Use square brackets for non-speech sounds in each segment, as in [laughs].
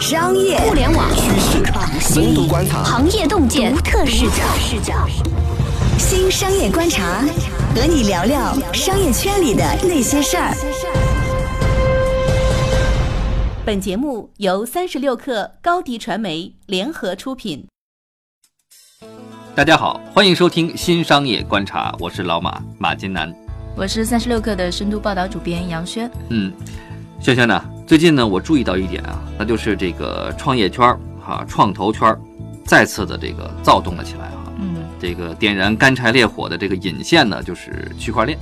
商业互联网趋势、深度观察、行业洞见独特视角，视角。新商业观察，和你聊聊商业圈里的那些事儿。本节目由三十六克高低传媒联合出品。大家好，欢迎收听新商业观察，我是老马马金南。我是三十六克的深度报道主编杨轩。嗯，轩轩呢？最近呢，我注意到一点啊，那就是这个创业圈儿哈、创投圈儿再次的这个躁动了起来哈。嗯，这个点燃干柴烈火的这个引线呢，就是区块链。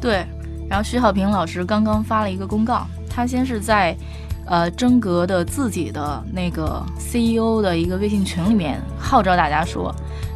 对。然后徐小平老师刚刚发了一个公告，他先是在呃真格的自己的那个 CEO 的一个微信群里面号召大家说，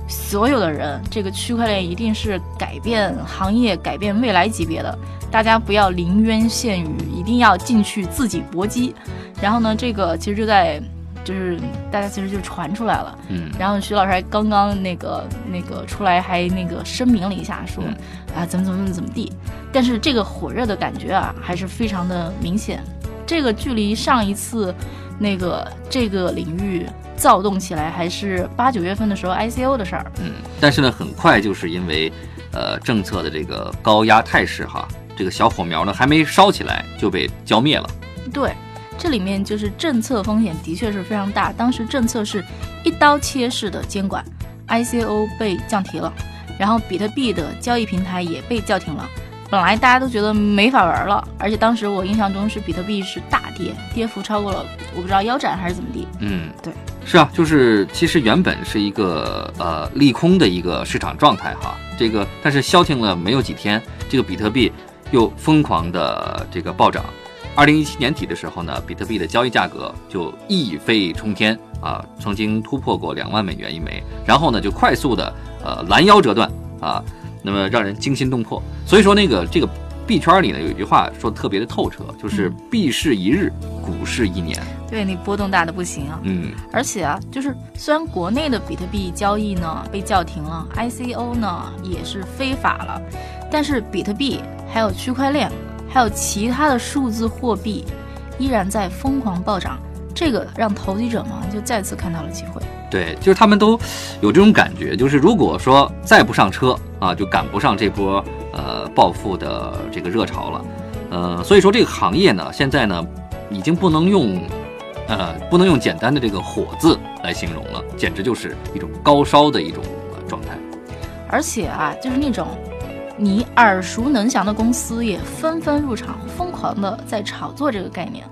所有的人，这个区块链一定是改变行业、改变未来级别的，大家不要临渊羡鱼，一定要进去自己搏击。然后呢，这个其实就在就是大家其实就传出来了。嗯，然后徐老师还刚刚那个那个出来还那个声明了一下，说、嗯啊怎么怎么怎么怎么地，但是这个火热的感觉啊还是非常的明显。这个距离上一次那个这个领域躁动起来，还是八九月份的时候 ICO 的事儿。嗯，但是呢，很快就是因为呃政策的这个高压态势哈，这个小火苗呢还没烧起来就被浇灭了。对，这里面就是政策风险的确是非常大。当时政策是一刀切式的监管，ICO 被降提了，然后比特币的交易平台也被叫停了。本来大家都觉得没法玩了，而且当时我印象中是比特币是大跌，跌幅超过了我不知道腰斩还是怎么地。嗯，对，是啊，就是其实原本是一个呃利空的一个市场状态哈，这个但是消停了没有几天，这个比特币又疯狂的这个暴涨。二零一七年底的时候呢，比特币的交易价格就一飞冲天啊，曾经突破过两万美元一枚，然后呢就快速的呃拦腰折断啊，那么让人惊心动魄。所以说那个这个币圈里呢有一句话说得特别的透彻，就是币市一日，股市一年。对你波动大的不行啊。嗯，而且啊，就是虽然国内的比特币交易呢被叫停了，ICO 呢也是非法了，但是比特币还有区块链，还有其他的数字货币依然在疯狂暴涨，这个让投机者们就再次看到了机会。对，就是他们都有这种感觉，就是如果说再不上车啊，就赶不上这波呃暴富的这个热潮了。呃，所以说这个行业呢，现在呢已经不能用呃不能用简单的这个火字来形容了，简直就是一种高烧的一种状态。而且啊，就是那种你耳熟能详的公司也纷纷入场，疯狂的在炒作这个概念。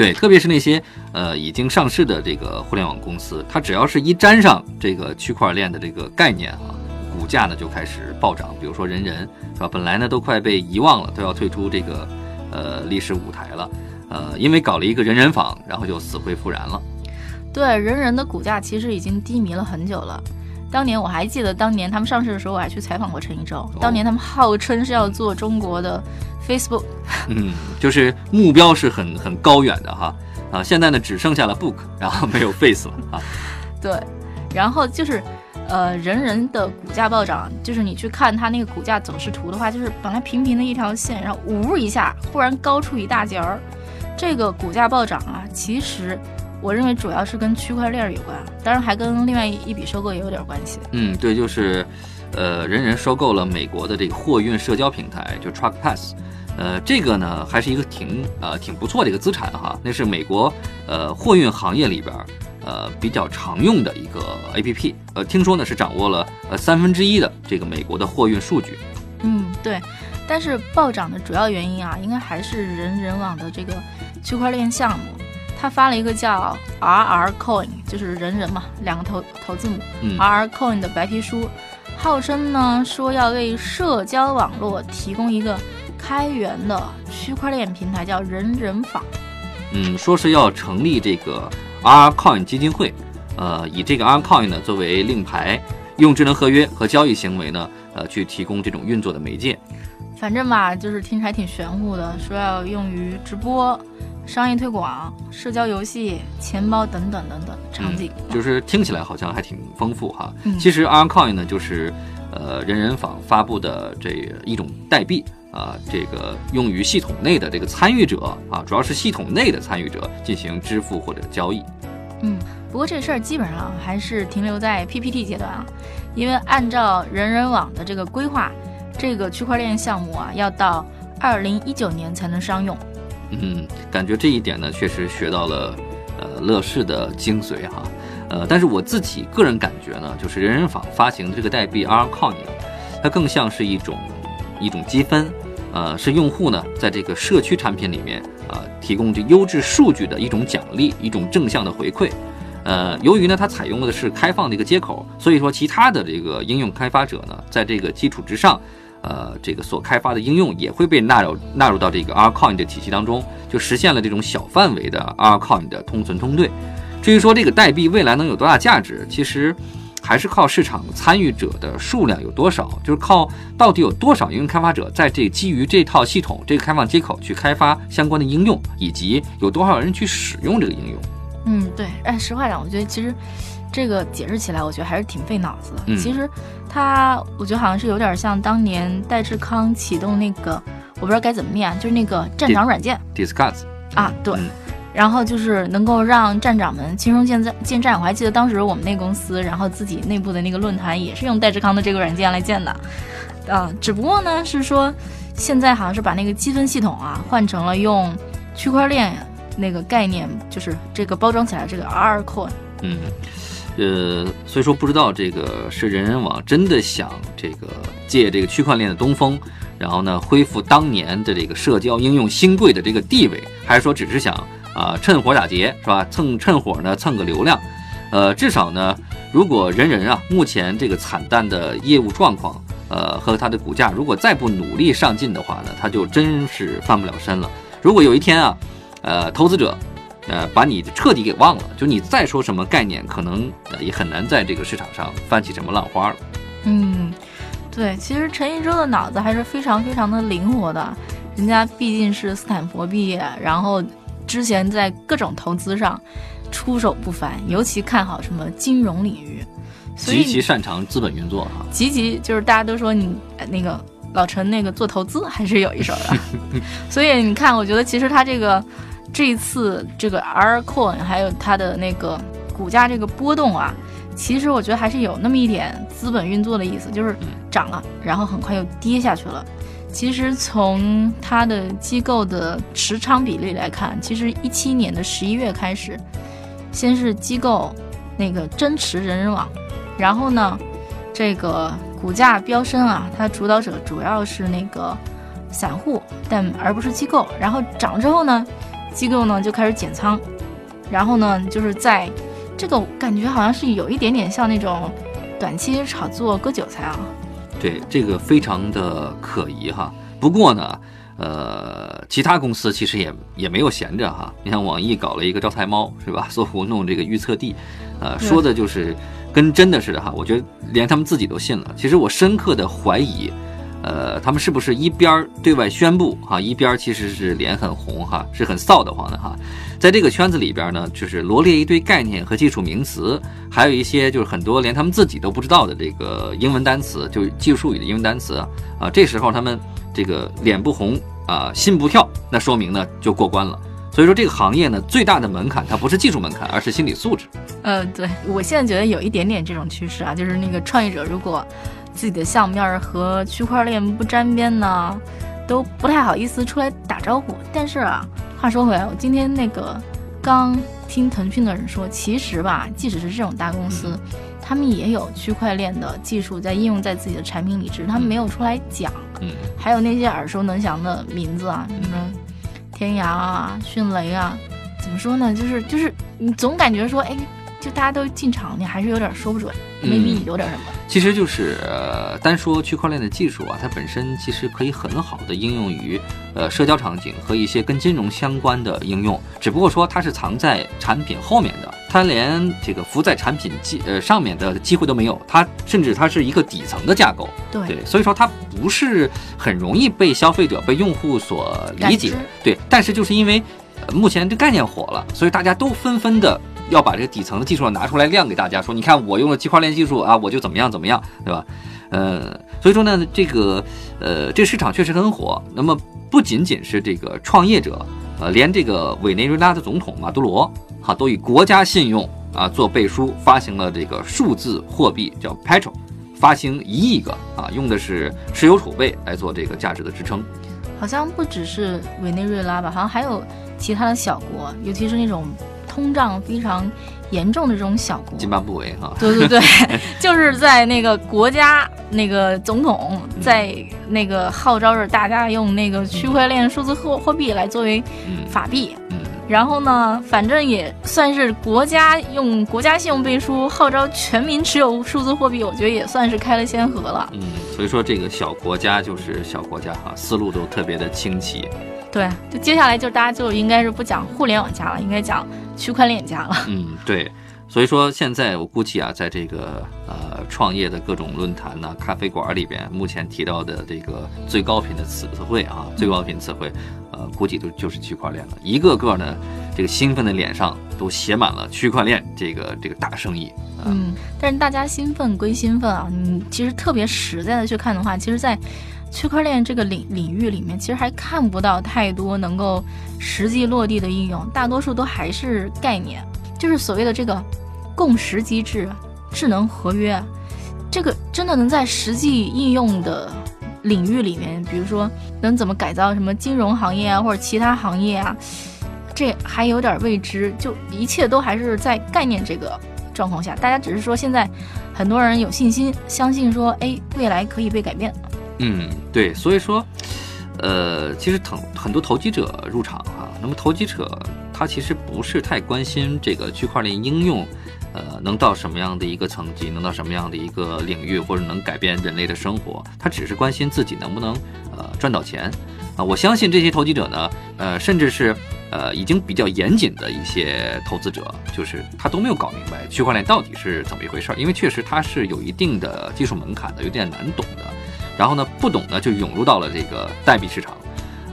对，特别是那些呃已经上市的这个互联网公司，它只要是一沾上这个区块链的这个概念啊，股价呢就开始暴涨。比如说人人是吧，本来呢都快被遗忘了，都要退出这个呃历史舞台了，呃，因为搞了一个人人坊，然后就死灰复燃了。对，人人的股价其实已经低迷了很久了。当年我还记得，当年他们上市的时候，我还去采访过陈一舟。当年他们号称是要做中国的 Facebook，嗯，就是目标是很很高远的哈。啊，现在呢只剩下了 Book，然后没有 Face 了啊。[laughs] 对，然后就是，呃，人人的股价暴涨，就是你去看它那个股价走势图的话，就是本来平平的一条线，然后呜一下忽然高出一大截儿，这个股价暴涨啊，其实我认为主要是跟区块链有关，当然还跟另外一笔收购也有点关系。嗯，对，就是，呃，人人收购了美国的这个货运社交平台，就 Truck Pass，呃，这个呢还是一个挺呃挺不错的一个资产哈，那是美国呃货运行业里边儿呃比较常用的一个 APP，呃，听说呢是掌握了呃三分之一的这个美国的货运数据。嗯，对。但是暴涨的主要原因啊，应该还是人人网的这个区块链项目，他发了一个叫 RR Coin，就是人人嘛，两个头头字母、嗯 RR Coin 的白皮书，号称呢说要为社交网络提供一个开源的区块链平台，叫人人坊。嗯，说是要成立这个 RR Coin 基金会，呃，以这个 R Coin 呢作为令牌，用智能合约和交易行为呢，呃，去提供这种运作的媒介。反正吧，就是听起来挺玄乎的，说要用于直播、商业推广、社交游戏、钱包等等等等场景，就是听起来好像还挺丰富哈。嗯其实 ARCoin 呢，就是呃人人坊发布的这一种代币啊，这个用于系统内的这个参与者啊，主要是系统内的参与者进行支付或者交易。嗯，不过这事儿基本上还是停留在 PPT 阶段啊，因为按照人人网的这个规划，这个区块链项目啊，要到二零一九年才能商用。嗯，感觉这一点呢，确实学到了呃乐视的精髓哈。呃，但是我自己个人感觉呢，就是人人坊发行的这个代币 R Coin，它更像是一种一种积分，呃，是用户呢在这个社区产品里面啊、提供这优质数据的一种奖励，一种正向的回馈。呃，由于呢它采用的是开放的一个接口，所以说其他的这个应用开发者呢，在这个基础之上，呃，这个所开发的应用也会被纳入纳入到这个 R coin 的体系当中，就实现了这种小范围的 R coin 的通存通兑。至于说这个代币未来能有多大价值，其实还是靠市场参与者的数量有多少，就是靠到底有多少应用开发者在这基于这套系统这个开放接口去开发相关的应用，以及有多少人去使用这个应用。嗯，对，哎，实话讲，我觉得其实这个解释起来，我觉得还是挺费脑子的。嗯其实它，我觉得好像是有点像当年戴志康启动那个，我不知道该怎么念，就是那个站长软件 Discuss 啊，对。嗯然后就是能够让站长们轻松建站建站。我还记得当时我们那公司，然后自己内部的那个论坛也是用戴志康的这个软件来建的，啊，只不过呢是说现在好像是把那个积分系统啊换成了用区块链那个概念，就是这个包装起来这个 R coin。嗯，呃，所以说不知道这个是人人网真的想这个借这个区块链的东风，然后呢恢复当年的这个社交应用新贵的这个地位，还是说只是想啊、趁火打劫是吧？蹭趁火呢蹭个流量，呃，至少呢，如果人人啊目前这个惨淡的业务状况，呃和它的股价如果再不努力上进的话呢，它就真是翻不了身了。如果有一天啊，呃，投资者呃，把你彻底给忘了，就你再说什么概念，可能呃也很难在这个市场上翻起什么浪花了。嗯，对，其实陈一舟的脑子还是非常非常的灵活的，人家毕竟是斯坦福毕业，然后之前在各种投资上出手不凡，尤其看好什么金融领域，极其擅长资本运作哈。极其就是大家都说你呃那个老陈那个做投资还是有一手的，[laughs] 所以你看，我觉得其实他这个这一次这个 R coin 还有它的那个股价这个波动啊，其实我觉得还是有那么一点资本运作的意思，就是涨了，然后很快又跌下去了。其实从它的机构的持仓比例来看，其实一七年的十一月开始，先是机构那个增持人人网，然后呢，这个股价飙升啊，它主导者主要是那个散户，但而不是机构。然后涨之后呢，机构呢就开始减仓，然后呢就是在这个感觉好像是有一点点像那种短期炒作割韭菜啊。对，这个非常的可疑哈。不过呢，呃，其他公司其实也也没有闲着哈。你像网易搞了一个招财猫是吧？[laughs] 搜狐弄这个预测地，呃，说的就是跟真的似的哈。我觉得连他们自己都信了。其实我深刻的怀疑。呃，他们是不是一边对外宣布哈，一边其实是脸很红哈，是很臊得慌的哈。在这个圈子里边呢，就是罗列一堆概念和技术名词，还有一些就是很多连他们自己都不知道的这个英文单词，就技术术语的英文单词啊。啊，这时候他们这个脸不红啊，心不跳，那说明呢就过关了。所以说这个行业呢，最大的门槛它不是技术门槛，而是心理素质。呃，对我现在觉得有一点点这种趋势啊，就是那个创业者如果自己的项目要是和区块链不沾边呢，都不太好意思出来打招呼。但是啊，话说回来，我今天那个刚听腾讯的人说，其实吧，即使是这种大公司，他们也有区块链的技术在应用在自己的产品里，只是他们没有出来讲。嗯，还有那些耳熟能详的名字啊，什么天涯啊、迅雷啊，怎么说呢？就是就是你总感觉说，哎，就大家都进场，你还是有点说不准嗯，maybe 有点什么。其实就是呃，单说区块链的技术啊，它本身其实可以很好的应用于呃社交场景和一些跟金融相关的应用，只不过说它是藏在产品后面的，它连这个浮在产品机呃上面的机会都没有，它甚至它是一个底层的架构，对对，所以说它不是很容易被消费者、被用户所理解，对，但是就是因为。目前这概念火了，所以大家都纷纷的要把这个底层的技术拿出来亮给大家，说你看我用了区块链技术啊，我就怎么样怎么样，对吧？呃，所以说呢，这个呃，这市场确实很火。那么不仅仅是这个创业者，呃，连这个委内瑞拉的总统马杜罗哈都以国家信用啊做背书，发行了这个数字货币叫 Petro，发行一亿个啊，用的是石油储备来做这个价值的支撑。好像不只是委内瑞拉吧，好像还有其他的小国，尤其是那种通胀非常严重的这种小国。津巴布韦哈，对对对，[laughs] 就是在那个国家那个总统在那个号召着大家用那个区块链数字货货币来作为法币。然后呢，反正也算是国家用国家信用背书，号召全民持有数字货币，我觉得也算是开了先河了。嗯，所以说这个小国家就是小国家哈，思路都特别的清奇。对，就接下来就大家就应该是不讲互联网加了，应该讲区块链加了。嗯，对。所以说现在我估计啊，在这个呃创业的各种论坛呢、咖啡馆里边，目前提到的这个最高频的词汇啊，最高频词汇，呃，估计都就是区块链了。一个个呢，这个兴奋的脸上都写满了区块链这个这个大生意。嗯，但是大家兴奋归兴奋啊，你其实特别实在的去看的话，其实，在区块链这个领领域里面，其实还看不到太多能够实际落地的应用，大多数都还是概念，就是所谓的这个。共识机制、智能合约，这个真的能在实际应用的领域里面，比如说能怎么改造什么金融行业啊，或者其他行业啊，这还有点未知。就一切都还是在概念这个状况下，大家只是说现在很多人有信心，相信说，哎，未来可以被改变。嗯，对，所以说，呃，其实很很多投机者入场哈，那么投机者他其实不是太关心这个区块链应用。呃，能到什么样的一个层级，能到什么样的一个领域，或者能改变人类的生活，他只是关心自己能不能呃赚到钱啊！我相信这些投机者呢，呃，甚至是呃已经比较严谨的一些投资者，就是他都没有搞明白区块链到底是怎么一回事儿，因为确实它是有一定的技术门槛的，有点难懂的。然后呢，不懂呢就涌入到了这个代币市场。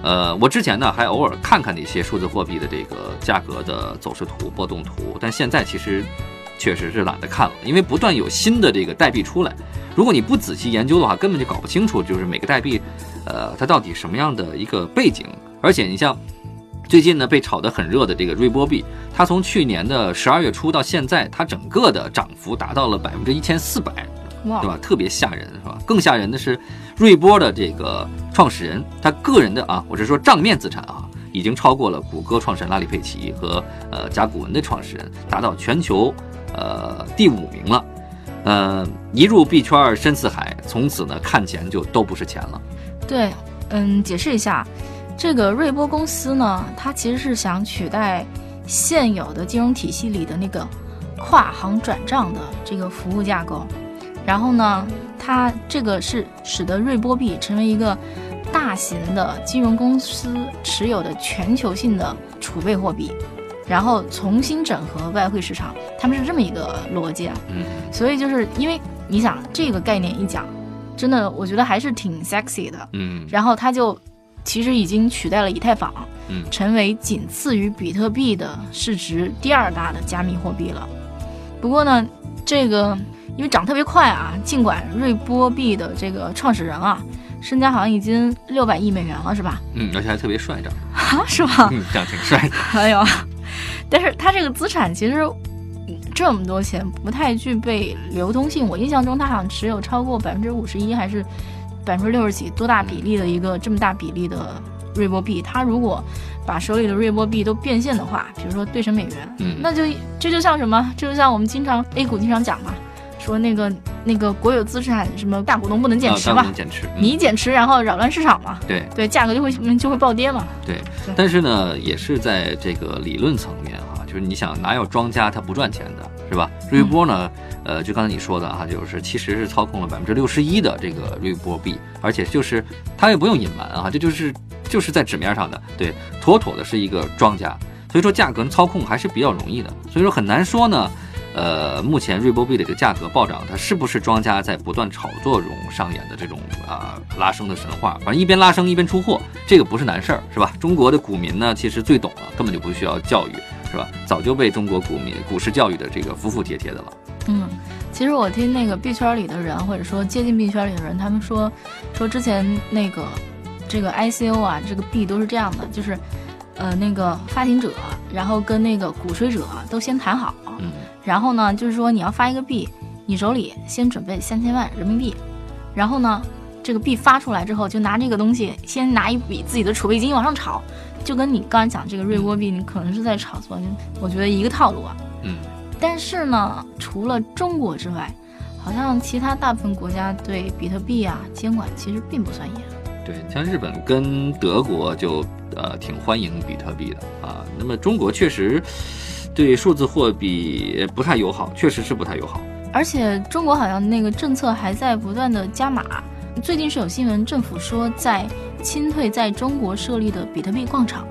呃，我之前呢还偶尔看看那些数字货币的这个价格的走势图、波动图，但现在其实。确实是懒得看了，因为不断有新的这个代币出来，如果你不仔细研究的话，根本就搞不清楚，就是每个代币，呃，它到底什么样的一个背景。而且你像最近呢被炒得很热的这个瑞波币，它从去年的十二月初到现在，它整个的涨幅达到了百分之一千四百，对吧？特别吓人，是吧？更吓人的是，瑞波的这个创始人，他个人的啊，我是说账面资产啊，已经超过了谷歌创始人拉里·佩奇和呃甲骨文的创始人，达到全球。呃，第五名了，呃，一入币圈深似海，从此呢看钱就都不是钱了。对，嗯，解释一下，这个瑞波公司呢，它其实是想取代现有的金融体系里的那个跨行转账的这个服务架构，然后呢，它这个是使得瑞波币成为一个大型的金融公司持有的全球性的储备货币。然后重新整合外汇市场，他们是这么一个逻辑啊。嗯，所以就是因为你想这个概念一讲，真的我觉得还是挺 sexy 的。嗯，然后它就其实已经取代了以太坊，嗯，成为仅次于比特币的市值第二大的加密货币了。不过呢，这个因为涨特别快啊，尽管瑞波币的这个创始人啊，身家好像已经六百亿美元了，是吧？嗯，而且还特别帅，长啊，是吧？嗯，长挺帅的。[laughs] 哎呦。但是他这个资产其实这么多钱不太具备流通性。我印象中他好像持有超过百分之五十一还是百分之六十几多大比例的一个这么大比例的瑞波币。他如果把手里的瑞波币都变现的话，比如说兑成美元，嗯，那就这就像什么？这就像我们经常 A 股经常讲嘛，说那个那个国有资产什么大股东不能减持嘛，减持，你减持然后扰乱市场嘛，对对，价格就会就会暴跌嘛。对，但是呢，也是在这个理论层面啊。就是你想哪有庄家他不赚钱的，是吧？瑞波呢，呃，就刚才你说的哈，就是其实是操控了百分之六十一的这个瑞波币，而且就是他也不用隐瞒啊，这就是就是在纸面上的，对，妥妥的是一个庄家。所以说价格操控还是比较容易的，所以说很难说呢，呃，目前瑞波币的一个价格暴涨，它是不是庄家在不断炒作中上演的这种啊拉升的神话？反正一边拉升一边出货，这个不是难事儿，是吧？中国的股民呢，其实最懂了，根本就不需要教育，是吧？早就被中国股民股市教育的这个服服帖帖的了。嗯，其实我听那个币圈里的人，或者说接近币圈里的人，他们说，说之前那个这个 ICO 啊，这个币都是这样的，就是，呃，那个发行者，然后跟那个鼓吹者都先谈好。嗯。然后呢，就是说你要发一个币，你手里先准备三千万人民币，然后呢，这个币发出来之后，就拿这个东西先拿一笔自己的储备金往上炒，就跟你刚才讲这个瑞波币，你可能是在炒作，我觉得一个套路啊。嗯。但是呢，除了中国之外，好像其他大部分国家对比特币啊监管其实并不算严。对，像日本跟德国就呃挺欢迎比特币的啊。那么中国确实。对数字货币不太友好，确实是不太友好。而且中国好像那个政策还在不断的加码。最近是有新闻，政府说在清退在中国设立的比特币矿场。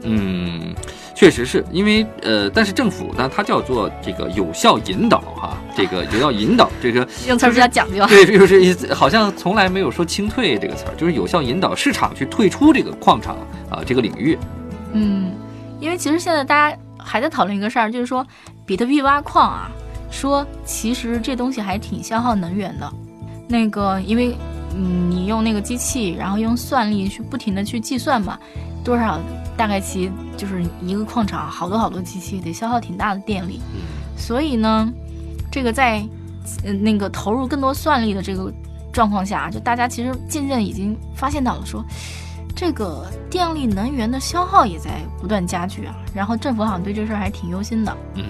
嗯，确实是因为呃，但是政府呢，它叫做这个有效引导哈，这个也要引导这个 [laughs] 用词比较讲究。[laughs] 对，就是好像从来没有说清退这个词儿，就是有效引导市场去退出这个矿场啊这个领域。嗯，因为其实现在大家。还在讨论一个事儿，就是说，比特币挖矿啊，说其实这东西还挺消耗能源的。那个，因为嗯，你用那个机器，然后用算力去不停的去计算嘛，多少大概其就是一个矿场好多好多机器得消耗挺大的电力。所以呢，这个在嗯那个投入更多算力的这个状况下，就大家其实渐渐已经发现到了说。这个电力能源的消耗也在不断加剧啊，然后政府好像对这事儿还挺忧心的。嗯，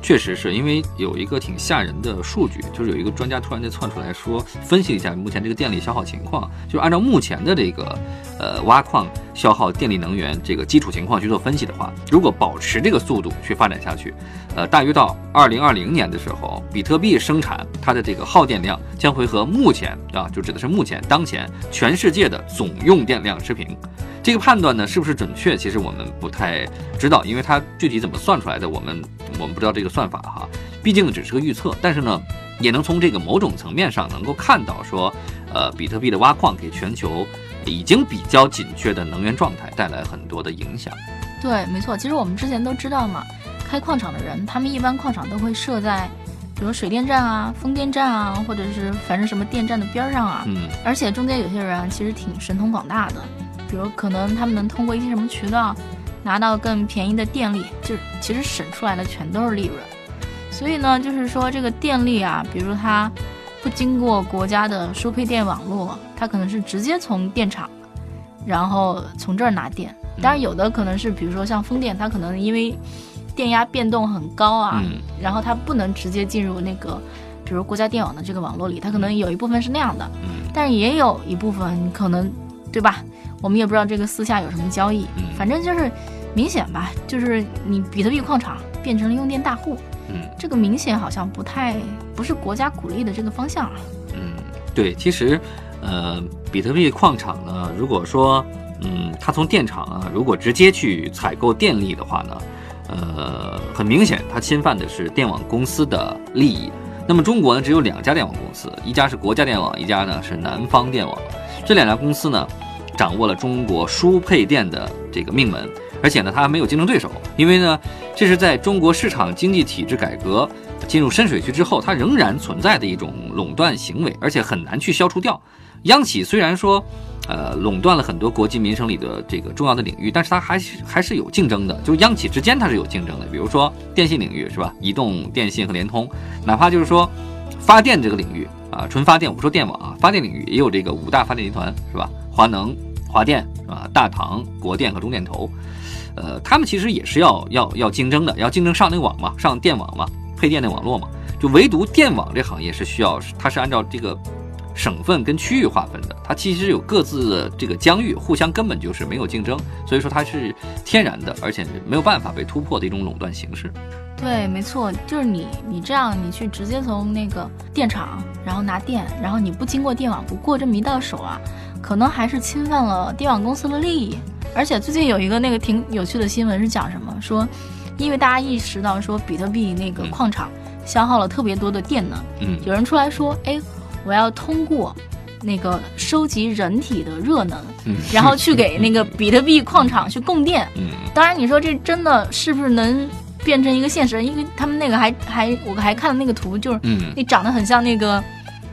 确实是因为有一个挺吓人的数据，就是有一个专家突然间窜出来说，分析一下目前这个电力消耗情况，就按照目前的这个呃挖矿消耗电力能源这个基础情况去做分析的话，如果保持这个速度去发展下去。呃，大约到二零二零年的时候，比特币生产它的这个耗电量将会和目前啊，就指的是目前当前全世界的总用电量持平。这个判断呢，是不是准确？其实我们不太知道，因为它具体怎么算出来的，我们我们不知道这个算法哈。毕竟只是个预测，但是呢，也能从这个某种层面上能够看到说，呃，比特币的挖矿给全球已经比较紧缺的能源状态带来很多的影响。对，没错。其实我们之前都知道嘛。开矿场的人，他们一般矿场都会设在，比如水电站啊、风电站啊，或者是反正什么电站的边上啊。嗯。而且中间有些人其实挺神通广大的，比如可能他们能通过一些什么渠道，拿到更便宜的电力，就是其实省出来的全都是利润。所以呢，就是说这个电力啊，比如它不经过国家的输配电网络，它可能是直接从电厂，然后从这儿拿电。当然有的可能是，比如说像风电，它可能因为。电压变动很高啊，然后它不能直接进入那个，比如国家电网的这个网络里，它可能有一部分是那样的，但是也有一部分可能，对吧？我们也不知道这个私下有什么交易，反正就是明显吧，就是你比特币矿场变成了用电大户，嗯，这个明显好像不太不是国家鼓励的这个方向啊。嗯，对，其实，呃，比特币矿场呢，如果说，嗯，它从电厂啊，如果直接去采购电力的话呢？呃，很明显，它侵犯的是电网公司的利益。那么中国呢，只有两家电网公司，一家是国家电网，一家呢是南方电网。这两家公司呢，掌握了中国输配电的这个命门，而且呢，它还没有竞争对手。因为呢，这是在中国市场经济体制改革进入深水区之后，它仍然存在的一种垄断行为，而且很难去消除掉。央企虽然说。呃，垄断了很多国计民生里的这个重要的领域，但是它还是还是有竞争的，就是央企之间它是有竞争的。比如说电信领域是吧？移动、电信和联通，哪怕就是说发电这个领域啊，纯发电，我不说电网啊，发电领域也有这个五大发电集团是吧？华能、华电是吧？大唐、国电和中电投，呃，他们其实也是要要要竞争的，要竞争上那个网嘛，上电网嘛，配电的网络嘛。就唯独电网这行业是需要，它是按照这个。省份跟区域划分的，它其实有各自的这个疆域，互相根本就是没有竞争，所以说它是天然的，而且没有办法被突破的一种垄断形式。对，没错，就是你你这样，你去直接从那个电厂，然后拿电，然后你不经过电网，不过这么一道手啊，可能还是侵犯了电网公司的利益。而且最近有一个那个挺有趣的新闻是讲什么，说因为大家意识到说比特币那个矿场。消耗了特别多的电能。嗯有人出来说，哎，我要通过那个收集人体的热能，嗯，然后去给那个比特币矿场去供电。[laughs] 嗯当然，你说这真的是不是能变成一个现实？因为他们那个还还我还看了那个图，就是嗯那长得很像那个。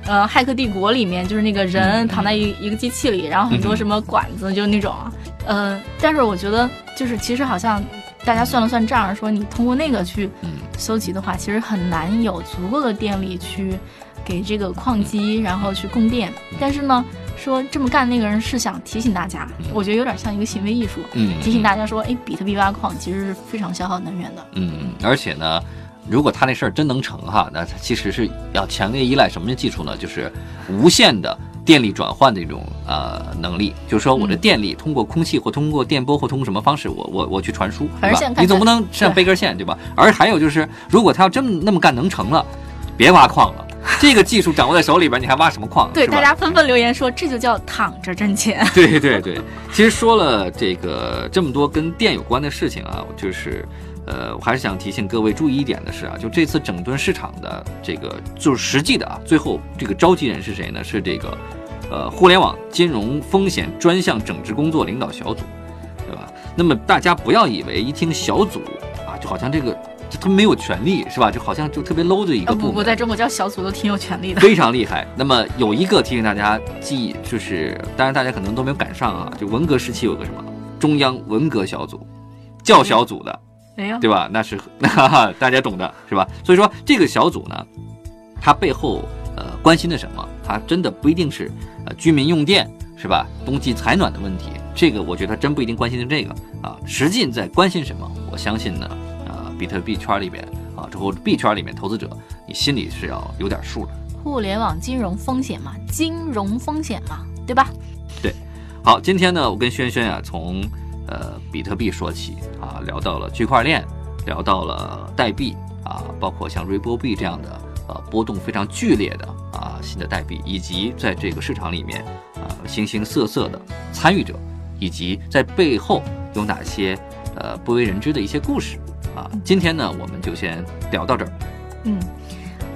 呃，《骇客帝国》里面就是那个人嗯躺在一一个机器里，然后很多嗯什么管子，就那种啊。呃，但是我觉得就是其实好像大家算了算账，说你通过那个去嗯搜集的话，其实很难有足够的电力去给这个矿机，然后去供电。但是呢，说这么干那个人是想提醒大家，我觉得有点像一个行为艺术，嗯，提醒大家说，哎，比特币挖矿其实是非常消耗能源的。嗯，而且呢，如果他那事儿真能成哈，那他其实是要强烈依赖什么技术呢？就是无线的电力转换的这种呃能力，就是说我的嗯电力通过空气或通过电波或通过什么方式，我我我去传输，你总不能像对背根线对吧？而还有就是，如果他要真那么干能成了，别挖矿了，这个技术掌握在手里边，你还挖什么矿？对，大家纷纷留言说，这就叫躺着挣钱。[laughs] 对对对，其实说了这个这么多跟电有关的事情啊，就是，呃，我还是想提醒各位注意一点的是啊，就这次整顿市场的这个就是实际的啊，最后这个召集人是谁呢？是这个，呃，互联网金融风险专项整治工作领导小组，对吧？那么大家不要以为一听小组啊，就好像这个就他们没有权利是吧？就好像就特别 low 的一个部门。不，在中国叫小组都挺有权利的。非常厉害。那么有一个提醒大家记，就是当然大家可能都没有赶上啊，就文革时期有个什么中央文革小组，叫小组的，没有，对吧？那是 [laughs] 哈哈，大家懂的是吧？所以说这个小组呢，它背后呃关心的什么？它真的不一定是呃居民用电是吧？冬季采暖的问题，这个我觉得它真不一定关心的这个啊。实际在关心什么？我相信呢，啊，比特币圈里边啊，之后币圈里面投资者，你心里是要有点数的。互联网金融风险嘛，金融风险嘛，对吧？对好，今天呢，我跟轩轩啊，从呃比特币说起啊，聊到了区块链，聊到了代币啊，包括像瑞波币这样的呃波动非常剧烈的啊新的代币，以及在这个市场里面啊形形色色的参与者，以及在背后有哪些呃不为人知的一些故事啊。今天呢，我们就先聊到这儿。嗯，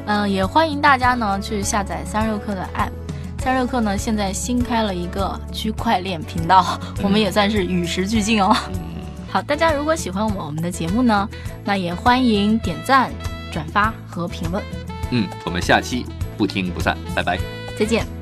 呃，也欢迎大家呢去下载三十六氪的 app。三十六氪呢现在新开了一个区块链频道，我们也算是与时俱进哦。嗯，好，大家如果喜欢我们我们的节目呢，那也欢迎点赞、转发和评论。嗯，我们下期不听不散，拜拜。再见。